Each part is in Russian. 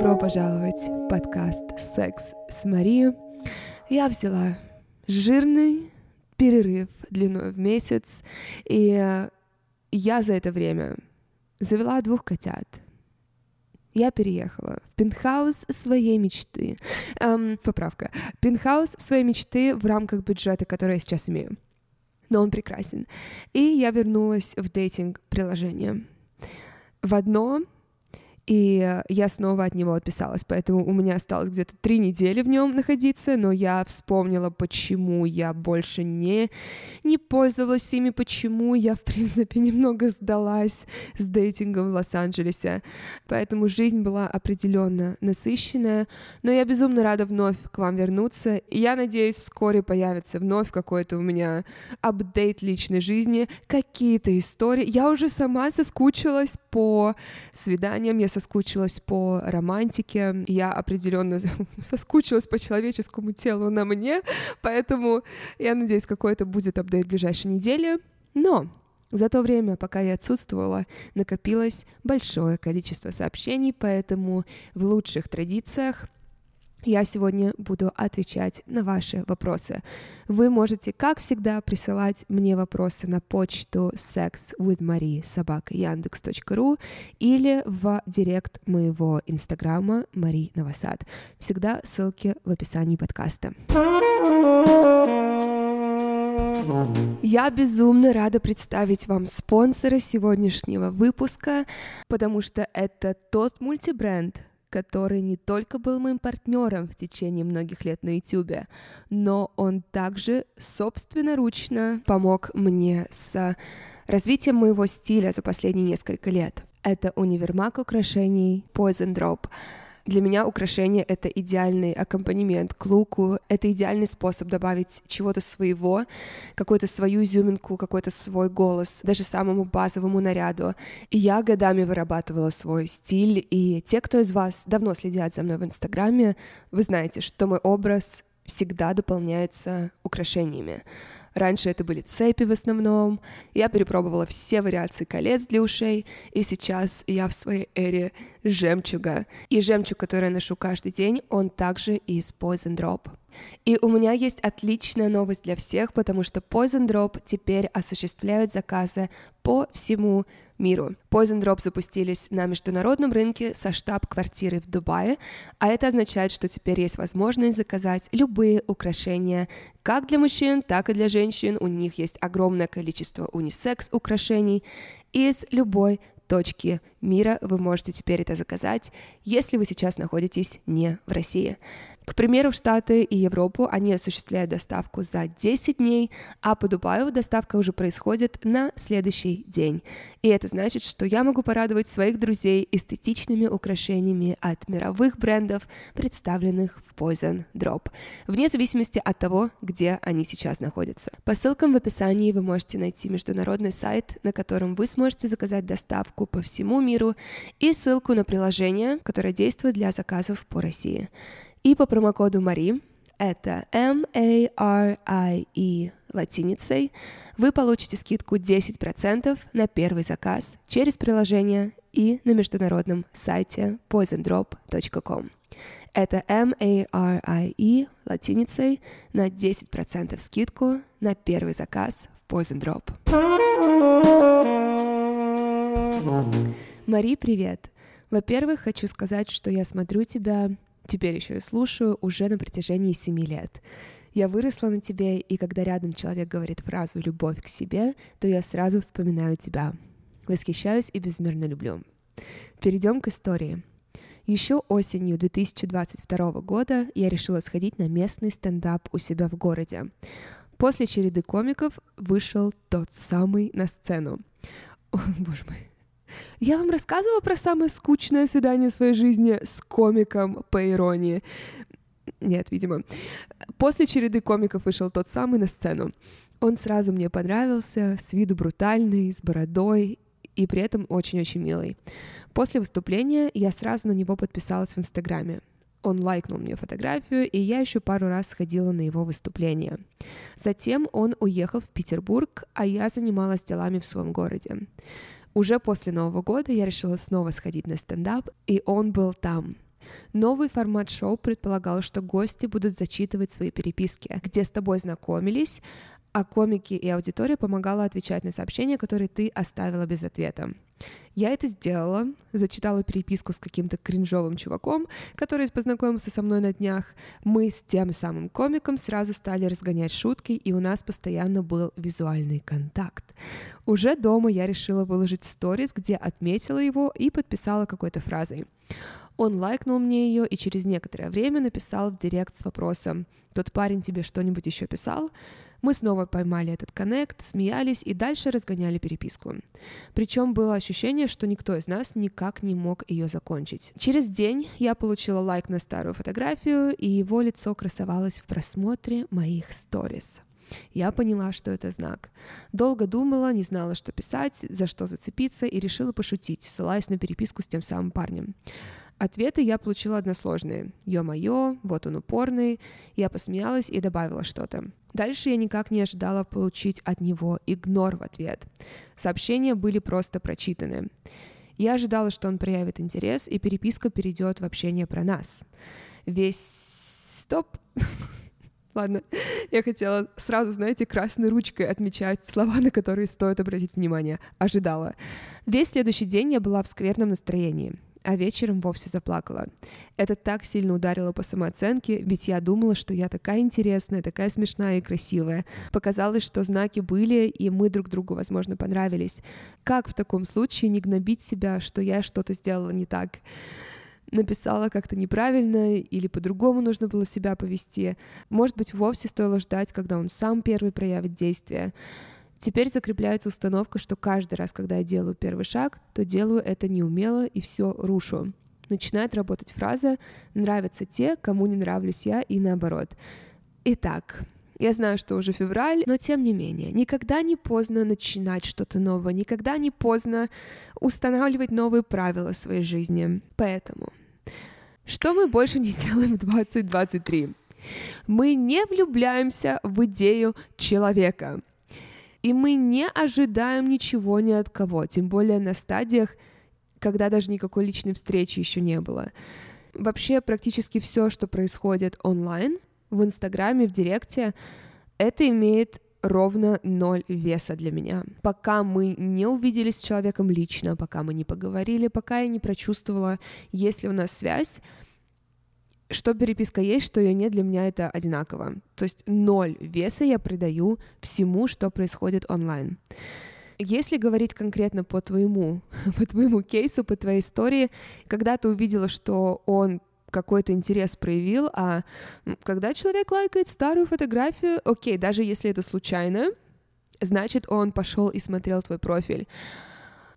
Добро пожаловать в подкаст «Секс с Марией». Я взяла жирный перерыв длиной в месяц, и я за это время завела двух котят. Я переехала в пентхаус своей мечты. Эм, поправка. Пентхаус своей мечты в рамках бюджета, который я сейчас имею. Но он прекрасен. И я вернулась в дейтинг-приложение. В одно и я снова от него отписалась, поэтому у меня осталось где-то три недели в нем находиться, но я вспомнила, почему я больше не, не пользовалась ими, почему я, в принципе, немного сдалась с дейтингом в Лос-Анджелесе, поэтому жизнь была определенно насыщенная, но я безумно рада вновь к вам вернуться, и я надеюсь, вскоре появится вновь какой-то у меня апдейт личной жизни, какие-то истории, я уже сама соскучилась по свиданиям, я соскучилась по романтике, я определенно соскучилась по человеческому телу на мне, поэтому я надеюсь, какой-то будет апдейт в ближайшей неделе. Но за то время, пока я отсутствовала, накопилось большое количество сообщений, поэтому в лучших традициях я сегодня буду отвечать на ваши вопросы. Вы можете, как всегда, присылать мне вопросы на почту sexwithmarie.собака.яндекс.ру или в директ моего инстаграма Мари Новосад. Всегда ссылки в описании подкаста. Я безумно рада представить вам спонсора сегодняшнего выпуска, потому что это тот мультибренд, который не только был моим партнером в течение многих лет на YouTube, но он также собственноручно помог мне с развитием моего стиля за последние несколько лет. Это универмаг украшений Poison Drop — для меня украшение — это идеальный аккомпанемент к луку, это идеальный способ добавить чего-то своего, какую-то свою изюминку, какой-то свой голос, даже самому базовому наряду. И я годами вырабатывала свой стиль, и те, кто из вас давно следят за мной в Инстаграме, вы знаете, что мой образ всегда дополняется украшениями. Раньше это были цепи в основном. Я перепробовала все вариации колец для ушей, и сейчас я в своей эре жемчуга. И жемчуг, который я ношу каждый день, он также из Poison Drop. И у меня есть отличная новость для всех, потому что Poison Drop теперь осуществляют заказы по всему миру. Poison Drop запустились на международном рынке со штаб-квартиры в Дубае, а это означает, что теперь есть возможность заказать любые украшения как для мужчин, так и для женщин. У них есть огромное количество унисекс украшений из любой точки мира вы можете теперь это заказать, если вы сейчас находитесь не в России. К примеру, в Штаты и Европу они осуществляют доставку за 10 дней, а по Дубаю доставка уже происходит на следующий день. И это значит, что я могу порадовать своих друзей эстетичными украшениями от мировых брендов, представленных в Poison Drop, вне зависимости от того, где они сейчас находятся. По ссылкам в описании вы можете найти международный сайт, на котором вы сможете заказать доставку по всему миру и ссылку на приложение, которое действует для заказов по России. И по промокоду Мари, это M-A-R-I-E латиницей, вы получите скидку 10% на первый заказ через приложение и на международном сайте poisondrop.com. Это M-A-R-I-E латиницей на 10% скидку на первый заказ в Poison Drop. Мари, привет! Во-первых, хочу сказать, что я смотрю тебя теперь еще и слушаю уже на протяжении семи лет. Я выросла на тебе, и когда рядом человек говорит фразу «любовь к себе», то я сразу вспоминаю тебя. Восхищаюсь и безмерно люблю. Перейдем к истории. Еще осенью 2022 года я решила сходить на местный стендап у себя в городе. После череды комиков вышел тот самый на сцену. О, боже мой, я вам рассказывала про самое скучное свидание в своей жизни с комиком по иронии. Нет, видимо. После череды комиков вышел тот самый на сцену. Он сразу мне понравился, с виду брутальный, с бородой и при этом очень-очень милый. После выступления я сразу на него подписалась в Инстаграме. Он лайкнул мне фотографию, и я еще пару раз сходила на его выступление. Затем он уехал в Петербург, а я занималась делами в своем городе. Уже после Нового года я решила снова сходить на стендап, и он был там. Новый формат шоу предполагал, что гости будут зачитывать свои переписки, где с тобой знакомились, а комики и аудитория помогала отвечать на сообщения, которые ты оставила без ответа. Я это сделала, зачитала переписку с каким-то кринжовым чуваком, который познакомился со мной на днях. Мы с тем самым комиком сразу стали разгонять шутки, и у нас постоянно был визуальный контакт. Уже дома я решила выложить сторис, где отметила его и подписала какой-то фразой. Он лайкнул мне ее и через некоторое время написал в директ с вопросом «Тот парень тебе что-нибудь еще писал?» Мы снова поймали этот коннект, смеялись и дальше разгоняли переписку. Причем было ощущение, что никто из нас никак не мог ее закончить. Через день я получила лайк на старую фотографию, и его лицо красовалось в просмотре моих сторис. Я поняла, что это знак. Долго думала, не знала, что писать, за что зацепиться, и решила пошутить, ссылаясь на переписку с тем самым парнем. Ответы я получила односложные. Ё-моё, вот он упорный. Я посмеялась и добавила что-то. Дальше я никак не ожидала получить от него игнор в ответ. Сообщения были просто прочитаны. Я ожидала, что он проявит интерес, и переписка перейдет в общение про нас. Весь... Стоп! Ладно, я хотела сразу, знаете, красной ручкой отмечать слова, на которые стоит обратить внимание. Ожидала. Весь следующий день я была в скверном настроении а вечером вовсе заплакала. Это так сильно ударило по самооценке, ведь я думала, что я такая интересная, такая смешная и красивая. Показалось, что знаки были, и мы друг другу, возможно, понравились. Как в таком случае не гнобить себя, что я что-то сделала не так? написала как-то неправильно или по-другому нужно было себя повести. Может быть, вовсе стоило ждать, когда он сам первый проявит действие. Теперь закрепляется установка, что каждый раз, когда я делаю первый шаг, то делаю это неумело и все рушу. Начинает работать фраза «нравятся те, кому не нравлюсь я» и наоборот. Итак, я знаю, что уже февраль, но тем не менее, никогда не поздно начинать что-то новое, никогда не поздно устанавливать новые правила своей жизни. Поэтому, что мы больше не делаем в 2023? Мы не влюбляемся в идею человека. И мы не ожидаем ничего ни от кого, тем более на стадиях, когда даже никакой личной встречи еще не было. Вообще практически все, что происходит онлайн, в Инстаграме, в Директе, это имеет ровно ноль веса для меня. Пока мы не увиделись с человеком лично, пока мы не поговорили, пока я не прочувствовала, есть ли у нас связь, что переписка есть, что ее нет, для меня это одинаково. То есть ноль веса я придаю всему, что происходит онлайн. Если говорить конкретно по твоему, по твоему кейсу, по твоей истории, когда ты увидела, что он какой-то интерес проявил, а когда человек лайкает старую фотографию, окей, даже если это случайно, значит, он пошел и смотрел твой профиль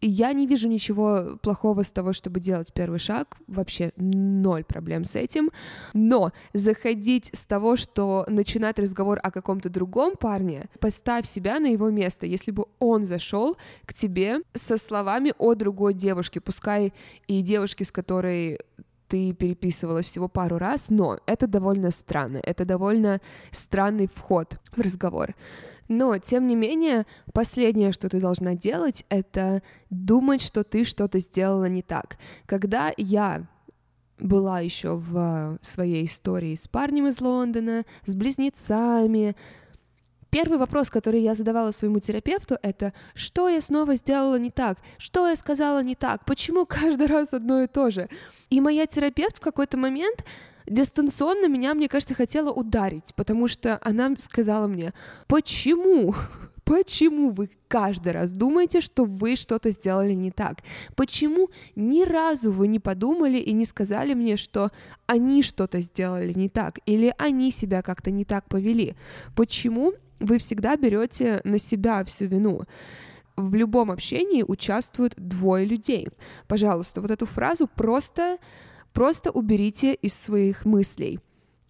я не вижу ничего плохого с того, чтобы делать первый шаг, вообще ноль проблем с этим, но заходить с того, что начинать разговор о каком-то другом парне, поставь себя на его место, если бы он зашел к тебе со словами о другой девушке, пускай и девушке, с которой ты переписывалась всего пару раз, но это довольно странно, это довольно странный вход в разговор. Но, тем не менее, последнее, что ты должна делать, это думать, что ты что-то сделала не так. Когда я была еще в своей истории с парнем из Лондона, с близнецами, Первый вопрос, который я задавала своему терапевту, это что я снова сделала не так, что я сказала не так, почему каждый раз одно и то же. И моя терапевт в какой-то момент дистанционно меня, мне кажется, хотела ударить, потому что она сказала мне, почему? Почему вы каждый раз думаете, что вы что-то сделали не так? Почему ни разу вы не подумали и не сказали мне, что они что-то сделали не так или они себя как-то не так повели? Почему вы всегда берете на себя всю вину? В любом общении участвуют двое людей. Пожалуйста, вот эту фразу просто Просто уберите из своих мыслей.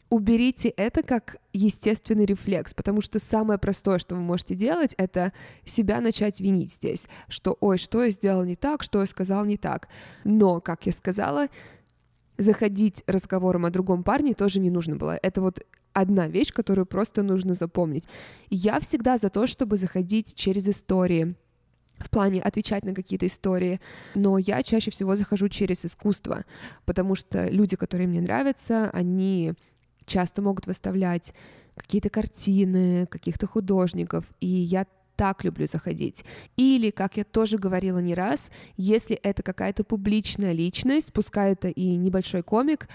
Уберите это как естественный рефлекс, потому что самое простое, что вы можете делать, это себя начать винить здесь, что «Ой, что я сделал не так, что я сказал не так». Но, как я сказала, заходить разговором о другом парне тоже не нужно было. Это вот одна вещь, которую просто нужно запомнить. Я всегда за то, чтобы заходить через истории, в плане отвечать на какие-то истории, но я чаще всего захожу через искусство, потому что люди, которые мне нравятся, они часто могут выставлять какие-то картины, каких-то художников, и я так люблю заходить. Или, как я тоже говорила не раз, если это какая-то публичная личность, пускай это и небольшой комик,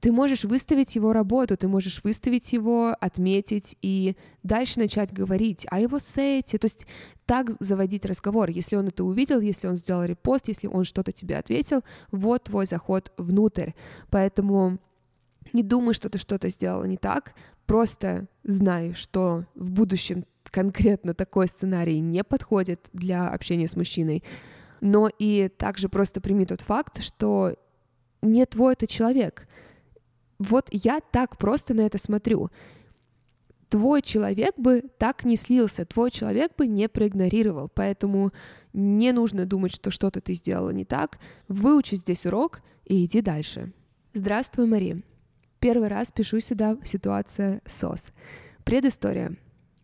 ты можешь выставить его работу, ты можешь выставить его, отметить и дальше начать говорить о его сете, то есть так заводить разговор. Если он это увидел, если он сделал репост, если он что-то тебе ответил, вот твой заход внутрь. Поэтому не думай, что ты что-то сделала не так, просто знай, что в будущем конкретно такой сценарий не подходит для общения с мужчиной, но и также просто прими тот факт, что не твой это человек. Вот я так просто на это смотрю. Твой человек бы так не слился, твой человек бы не проигнорировал, поэтому не нужно думать, что что-то ты сделала не так. Выучи здесь урок и иди дальше. Здравствуй, Мари. Первый раз пишу сюда ситуация СОС. Предыстория.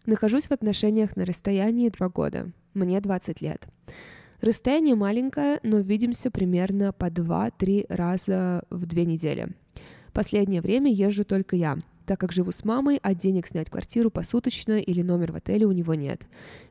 Нахожусь в отношениях на расстоянии два года. Мне 20 лет. Расстояние маленькое, но видимся примерно по 2-3 раза в две недели. Последнее время езжу только я так как живу с мамой, а денег снять квартиру посуточно или номер в отеле у него нет.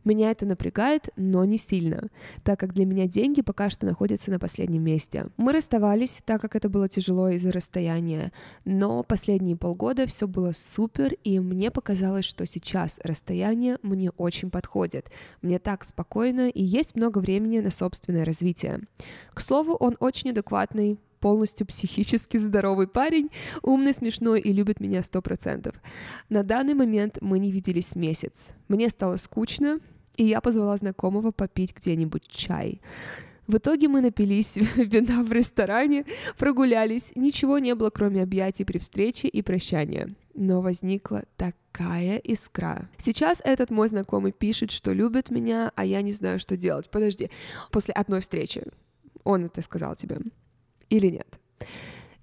Меня это напрягает, но не сильно, так как для меня деньги пока что находятся на последнем месте. Мы расставались, так как это было тяжело из-за расстояния, но последние полгода все было супер, и мне показалось, что сейчас расстояние мне очень подходит. Мне так спокойно, и есть много времени на собственное развитие. К слову, он очень адекватный, полностью психически здоровый парень, умный, смешной и любит меня сто процентов. На данный момент мы не виделись месяц. Мне стало скучно, и я позвала знакомого попить где-нибудь чай. В итоге мы напились вина в ресторане, прогулялись, ничего не было, кроме объятий при встрече и прощания. Но возникла такая искра. Сейчас этот мой знакомый пишет, что любит меня, а я не знаю, что делать. Подожди, после одной встречи. Он это сказал тебе или нет.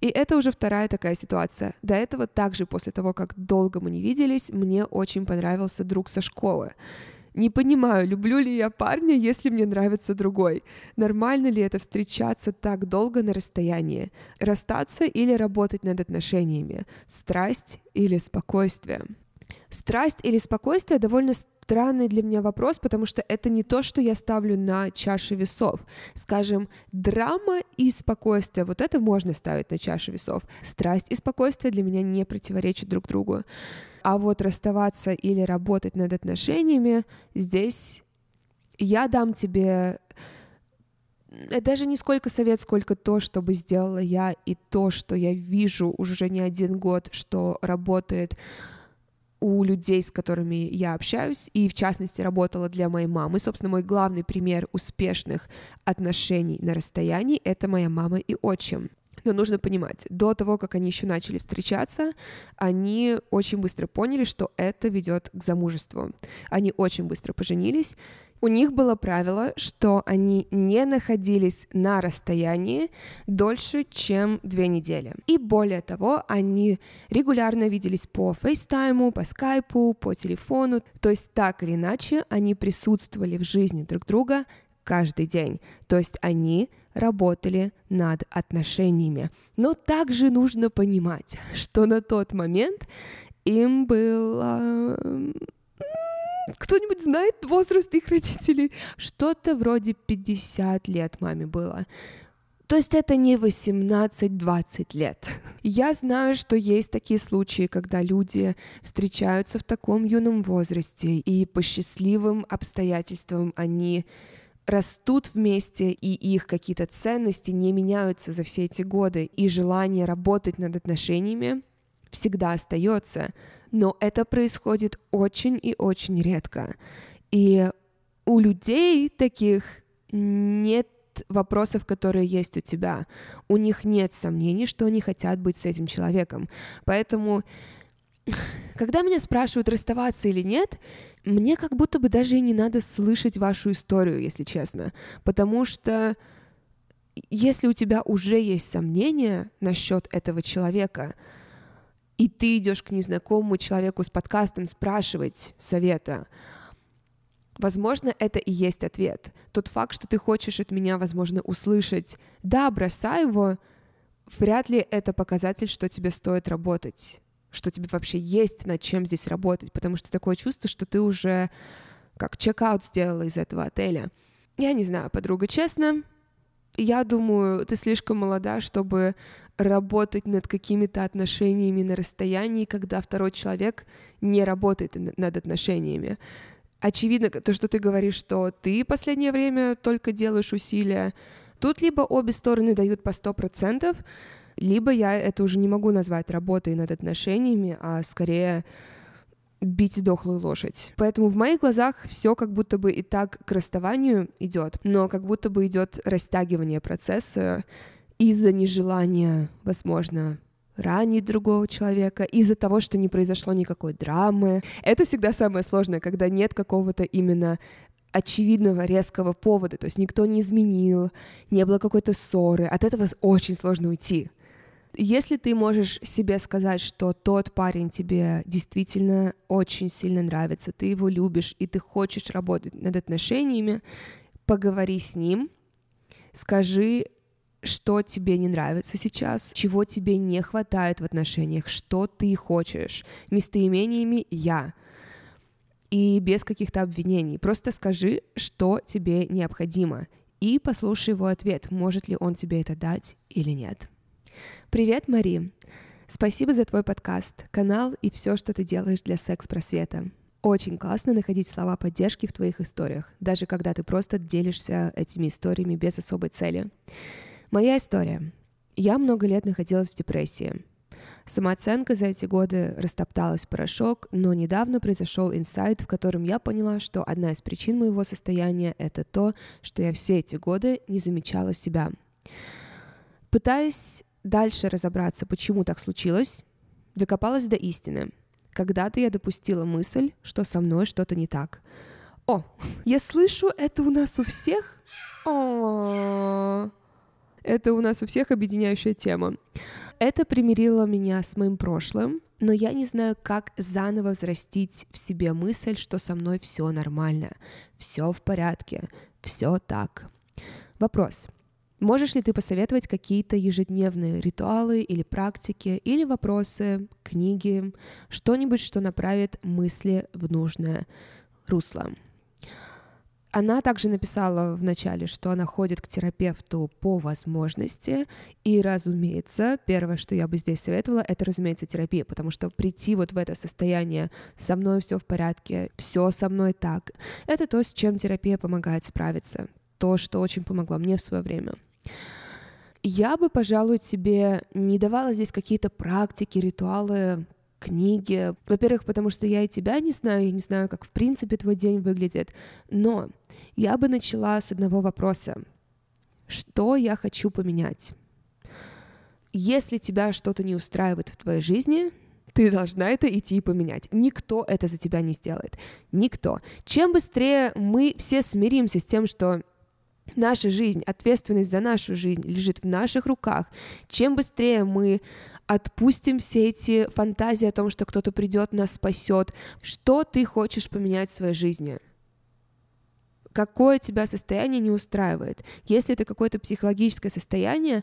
И это уже вторая такая ситуация. До этого также после того, как долго мы не виделись, мне очень понравился друг со школы. Не понимаю, люблю ли я парня, если мне нравится другой. Нормально ли это встречаться так долго на расстоянии? Расстаться или работать над отношениями? Страсть или спокойствие? Страсть или спокойствие довольно странный для меня вопрос, потому что это не то, что я ставлю на чаше весов. Скажем, драма и спокойствие, вот это можно ставить на чаше весов. Страсть и спокойствие для меня не противоречат друг другу. А вот расставаться или работать над отношениями, здесь я дам тебе э, даже не сколько совет, сколько то, что бы сделала я, и то, что я вижу уже не один год, что работает у людей, с которыми я общаюсь, и в частности работала для моей мамы. Собственно, мой главный пример успешных отношений на расстоянии — это моя мама и отчим. Но нужно понимать, до того, как они еще начали встречаться, они очень быстро поняли, что это ведет к замужеству. Они очень быстро поженились. У них было правило, что они не находились на расстоянии дольше, чем две недели. И более того, они регулярно виделись по фейстайму, по скайпу, по телефону. То есть так или иначе они присутствовали в жизни друг друга каждый день. То есть они работали над отношениями. Но также нужно понимать, что на тот момент им было... Кто-нибудь знает возраст их родителей? Что-то вроде 50 лет маме было. То есть это не 18-20 лет. Я знаю, что есть такие случаи, когда люди встречаются в таком юном возрасте, и по счастливым обстоятельствам они растут вместе, и их какие-то ценности не меняются за все эти годы, и желание работать над отношениями всегда остается, но это происходит очень и очень редко. И у людей таких нет вопросов, которые есть у тебя. У них нет сомнений, что они хотят быть с этим человеком. Поэтому когда меня спрашивают, расставаться или нет, мне как будто бы даже и не надо слышать вашу историю, если честно. Потому что если у тебя уже есть сомнения насчет этого человека, и ты идешь к незнакомому человеку с подкастом спрашивать совета, Возможно, это и есть ответ. Тот факт, что ты хочешь от меня, возможно, услышать «да, бросай его», вряд ли это показатель, что тебе стоит работать, что тебе вообще есть над чем здесь работать, потому что такое чувство, что ты уже как чек-аут сделала из этого отеля. Я не знаю, подруга, честно, я думаю, ты слишком молода, чтобы работать над какими-то отношениями на расстоянии, когда второй человек не работает над отношениями. Очевидно, то, что ты говоришь, что ты последнее время только делаешь усилия, тут либо обе стороны дают по сто процентов, либо я это уже не могу назвать работой над отношениями, а скорее бить дохлую лошадь. Поэтому в моих глазах все как будто бы и так к расставанию идет, но как будто бы идет растягивание процесса из-за нежелания, возможно, ранить другого человека, из-за того, что не произошло никакой драмы. Это всегда самое сложное, когда нет какого-то именно очевидного резкого повода, то есть никто не изменил, не было какой-то ссоры, от этого очень сложно уйти. Если ты можешь себе сказать, что тот парень тебе действительно очень сильно нравится, ты его любишь и ты хочешь работать над отношениями, поговори с ним, скажи, что тебе не нравится сейчас, чего тебе не хватает в отношениях, что ты хочешь, местоимениями «я», и без каких-то обвинений. Просто скажи, что тебе необходимо, и послушай его ответ, может ли он тебе это дать или нет. Привет, Мари! Спасибо за твой подкаст, канал и все, что ты делаешь для секс-просвета. Очень классно находить слова поддержки в твоих историях, даже когда ты просто делишься этими историями без особой цели. Моя история. Я много лет находилась в депрессии. Самооценка за эти годы растопталась в порошок, но недавно произошел инсайт, в котором я поняла, что одна из причин моего состояния — это то, что я все эти годы не замечала себя. Пытаясь дальше разобраться, почему так случилось, докопалась до истины. Когда-то я допустила мысль, что со мной что-то не так. О, я слышу, это у нас у всех? О, это у нас у всех объединяющая тема. Это примирило меня с моим прошлым, но я не знаю, как заново взрастить в себе мысль, что со мной все нормально, все в порядке, все так. Вопрос. Можешь ли ты посоветовать какие-то ежедневные ритуалы или практики, или вопросы, книги, что-нибудь, что направит мысли в нужное русло? Она также написала в начале, что она ходит к терапевту по возможности, и, разумеется, первое, что я бы здесь советовала, это, разумеется, терапия, потому что прийти вот в это состояние «со мной все в порядке», «все со мной так», это то, с чем терапия помогает справиться, то, что очень помогло мне в свое время. Я бы, пожалуй, тебе не давала здесь какие-то практики, ритуалы, книги. Во-первых, потому что я и тебя не знаю, я не знаю, как в принципе твой день выглядит. Но я бы начала с одного вопроса. Что я хочу поменять? Если тебя что-то не устраивает в твоей жизни, ты должна это идти и поменять. Никто это за тебя не сделает. Никто. Чем быстрее мы все смиримся с тем, что наша жизнь, ответственность за нашу жизнь лежит в наших руках, чем быстрее мы отпустим все эти фантазии о том, что кто-то придет, нас спасет, что ты хочешь поменять в своей жизни? Какое тебя состояние не устраивает? Если это какое-то психологическое состояние,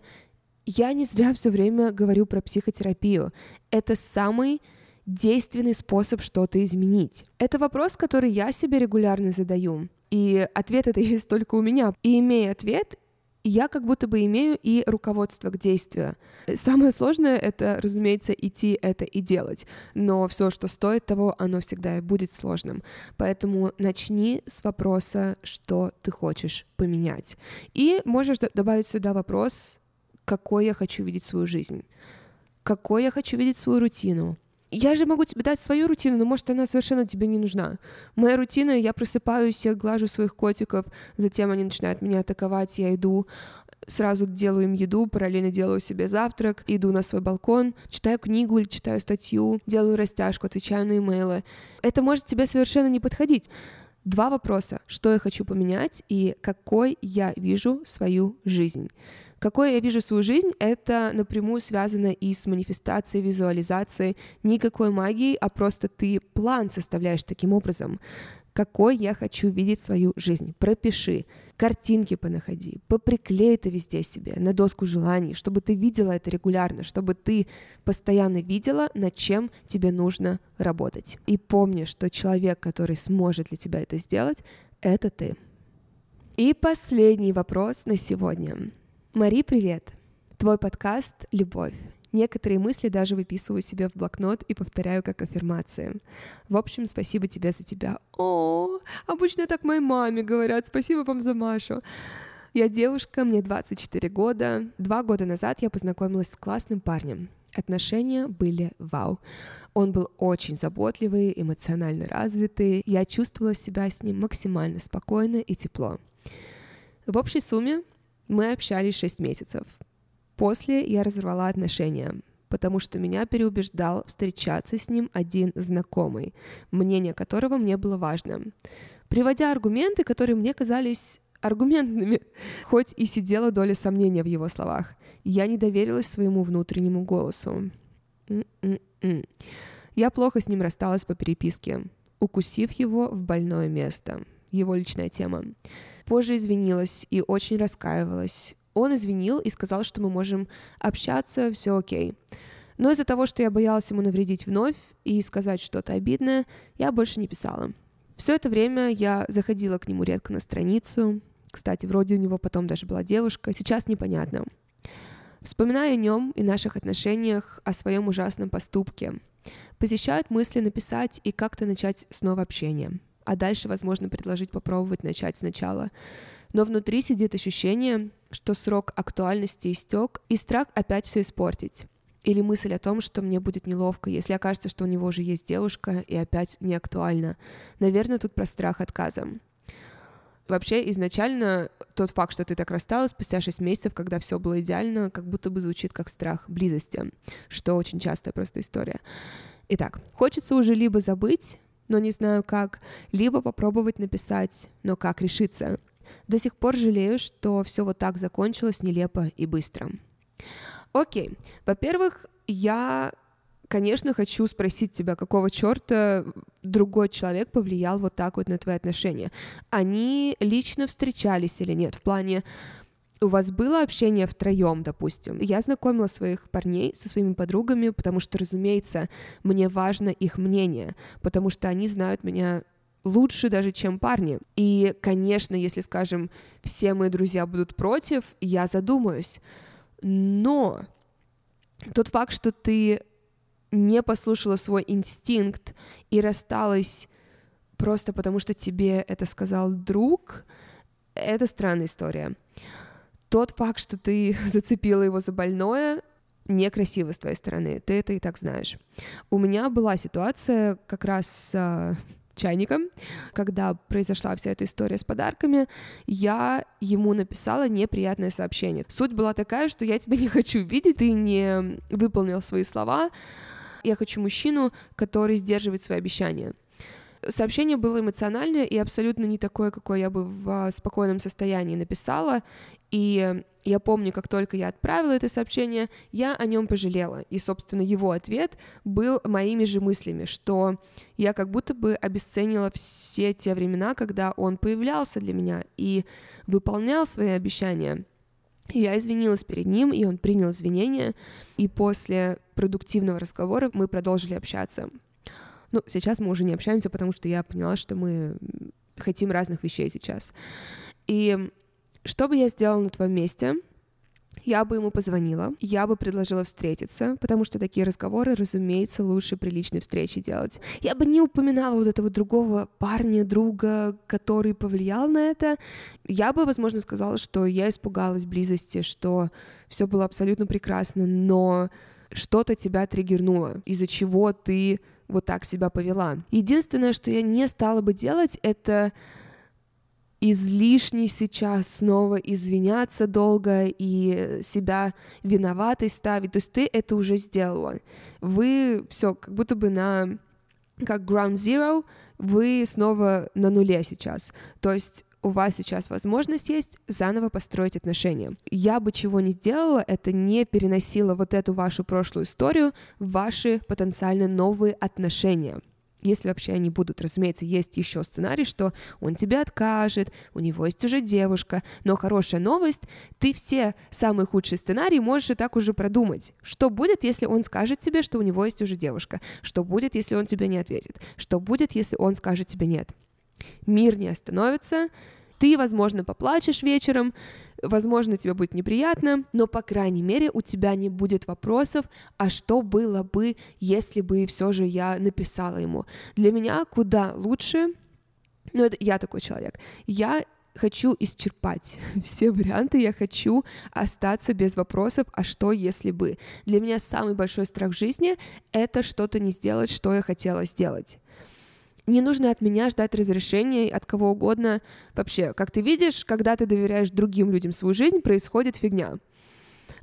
я не зря все время говорю про психотерапию. Это самый действенный способ что-то изменить. Это вопрос, который я себе регулярно задаю. И ответ это есть только у меня. И имея ответ, я как будто бы имею и руководство к действию. Самое сложное — это, разумеется, идти это и делать. Но все, что стоит того, оно всегда и будет сложным. Поэтому начни с вопроса, что ты хочешь поменять. И можешь добавить сюда вопрос, какой я хочу видеть свою жизнь, какой я хочу видеть свою рутину, я же могу тебе дать свою рутину, но может она совершенно тебе не нужна. Моя рутина, я просыпаюсь, я глажу своих котиков, затем они начинают меня атаковать, я иду, сразу делаю им еду, параллельно делаю себе завтрак, иду на свой балкон, читаю книгу или читаю статью, делаю растяжку, отвечаю на имейлы. Это может тебе совершенно не подходить. Два вопроса. Что я хочу поменять и какой я вижу свою жизнь. Какой я вижу свою жизнь, это напрямую связано и с манифестацией, визуализацией. Никакой магии, а просто ты план составляешь таким образом какой я хочу видеть свою жизнь. Пропиши, картинки понаходи, поприклей это везде себе, на доску желаний, чтобы ты видела это регулярно, чтобы ты постоянно видела, над чем тебе нужно работать. И помни, что человек, который сможет для тебя это сделать, это ты. И последний вопрос на сегодня. Мари, привет! Твой подкаст «Любовь». Некоторые мысли даже выписываю себе в блокнот и повторяю как аффирмации. В общем, спасибо тебе за тебя. О, обычно так моей маме говорят. Спасибо вам за Машу. Я девушка, мне 24 года. Два года назад я познакомилась с классным парнем. Отношения были вау. Он был очень заботливый, эмоционально развитый. Я чувствовала себя с ним максимально спокойно и тепло. В общей сумме мы общались 6 месяцев. После я разорвала отношения, потому что меня переубеждал встречаться с ним один знакомый, мнение которого мне было важно, приводя аргументы, которые мне казались аргументными, хоть и сидела доля сомнения в его словах. Я не доверилась своему внутреннему голосу. М-м-м. Я плохо с ним рассталась по переписке, укусив его в больное место. Его личная тема. Позже извинилась и очень раскаивалась. Он извинил и сказал, что мы можем общаться, все окей. Но из-за того, что я боялась ему навредить вновь и сказать что-то обидное, я больше не писала. Все это время я заходила к нему редко на страницу. Кстати, вроде у него потом даже была девушка, сейчас непонятно. Вспоминая о нем и наших отношениях, о своем ужасном поступке, посещают мысли написать и как-то начать снова общение. А дальше, возможно, предложить попробовать начать сначала но внутри сидит ощущение, что срок актуальности истек, и страх опять все испортить. Или мысль о том, что мне будет неловко, если окажется, что у него уже есть девушка и опять не актуально. Наверное, тут про страх отказа. Вообще, изначально тот факт, что ты так рассталась спустя 6 месяцев, когда все было идеально, как будто бы звучит как страх близости, что очень частая просто история. Итак, хочется уже либо забыть, но не знаю как, либо попробовать написать, но как решиться. До сих пор жалею, что все вот так закончилось нелепо и быстро. Окей, во-первых, я конечно, хочу спросить тебя, какого черта другой человек повлиял вот так вот на твои отношения. Они лично встречались или нет? В плане, у вас было общение втроем, допустим. Я знакомила своих парней со своими подругами, потому что, разумеется, мне важно их мнение, потому что они знают меня лучше даже, чем парни. И, конечно, если, скажем, все мои друзья будут против, я задумаюсь. Но тот факт, что ты не послушала свой инстинкт и рассталась просто потому, что тебе это сказал друг, это странная история. Тот факт, что ты зацепила его за больное, некрасиво с твоей стороны, ты это и так знаешь. У меня была ситуация как раз с чайником, когда произошла вся эта история с подарками, я ему написала неприятное сообщение. Суть была такая, что я тебя не хочу видеть, ты не выполнил свои слова, я хочу мужчину, который сдерживает свои обещания. Сообщение было эмоциональное и абсолютно не такое, какое я бы в спокойном состоянии написала. И я помню, как только я отправила это сообщение, я о нем пожалела. И, собственно, его ответ был моими же мыслями, что я как будто бы обесценила все те времена, когда он появлялся для меня и выполнял свои обещания. Я извинилась перед ним, и он принял извинения, и после продуктивного разговора мы продолжили общаться. Ну, сейчас мы уже не общаемся, потому что я поняла, что мы хотим разных вещей сейчас. И что бы я сделала на твоем месте? Я бы ему позвонила, я бы предложила встретиться, потому что такие разговоры, разумеется, лучше приличной встречи делать. Я бы не упоминала вот этого другого парня, друга, который повлиял на это. Я бы, возможно, сказала, что я испугалась близости, что все было абсолютно прекрасно, но что-то тебя триггернуло, из-за чего ты вот так себя повела. Единственное, что я не стала бы делать, это излишне сейчас снова извиняться долго и себя виноватой ставить. То есть ты это уже сделала. Вы все как будто бы на как ground zero, вы снова на нуле сейчас. То есть у вас сейчас возможность есть заново построить отношения. Я бы чего не сделала, это не переносила вот эту вашу прошлую историю в ваши потенциально новые отношения. если вообще они будут, разумеется, есть еще сценарий, что он тебе откажет, у него есть уже девушка, но хорошая новость, ты все самые худшие сценарии можешь и так уже продумать. Что будет, если он скажет тебе, что у него есть уже девушка? Что будет, если он тебе не ответит? Что будет, если он скажет тебе нет? Мир не остановится, ты, возможно, поплачешь вечером, возможно, тебе будет неприятно, но, по крайней мере, у тебя не будет вопросов, а что было бы, если бы все же я написала ему. Для меня куда лучше, ну, это я такой человек, я хочу исчерпать все варианты, я хочу остаться без вопросов, а что если бы. Для меня самый большой страх жизни — это что-то не сделать, что я хотела сделать. Не нужно от меня ждать разрешения от кого угодно. Вообще, как ты видишь, когда ты доверяешь другим людям свою жизнь, происходит фигня,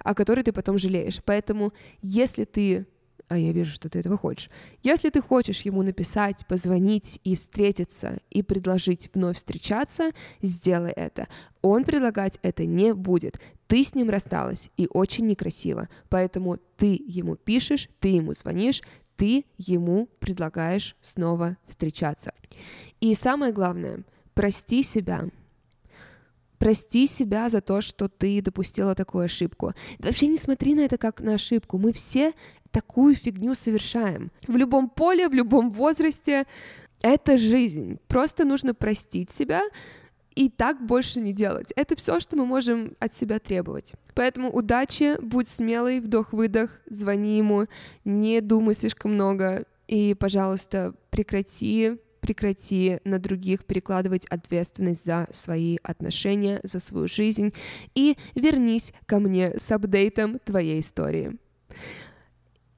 о которой ты потом жалеешь. Поэтому, если ты а я вижу, что ты этого хочешь. Если ты хочешь ему написать, позвонить и встретиться, и предложить вновь встречаться, сделай это. Он предлагать это не будет. Ты с ним рассталась, и очень некрасиво. Поэтому ты ему пишешь, ты ему звонишь, ты ему предлагаешь снова встречаться. И самое главное, прости себя. Прости себя за то, что ты допустила такую ошибку. вообще не смотри на это как на ошибку. Мы все такую фигню совершаем. В любом поле, в любом возрасте. Это жизнь. Просто нужно простить себя, и так больше не делать. Это все, что мы можем от себя требовать. Поэтому удачи, будь смелый, вдох-выдох, звони ему, не думай слишком много, и, пожалуйста, прекрати прекрати на других перекладывать ответственность за свои отношения, за свою жизнь и вернись ко мне с апдейтом твоей истории.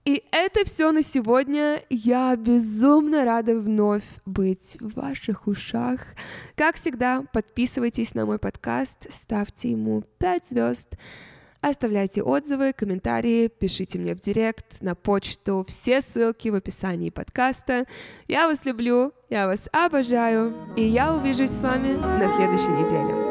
И это все на сегодня. Я безумно рада вновь быть в ваших ушах. Как всегда, подписывайтесь на мой подкаст, ставьте ему 5 звезд. Оставляйте отзывы, комментарии, пишите мне в директ, на почту. Все ссылки в описании подкаста. Я вас люблю, я вас обожаю, и я увижусь с вами на следующей неделе.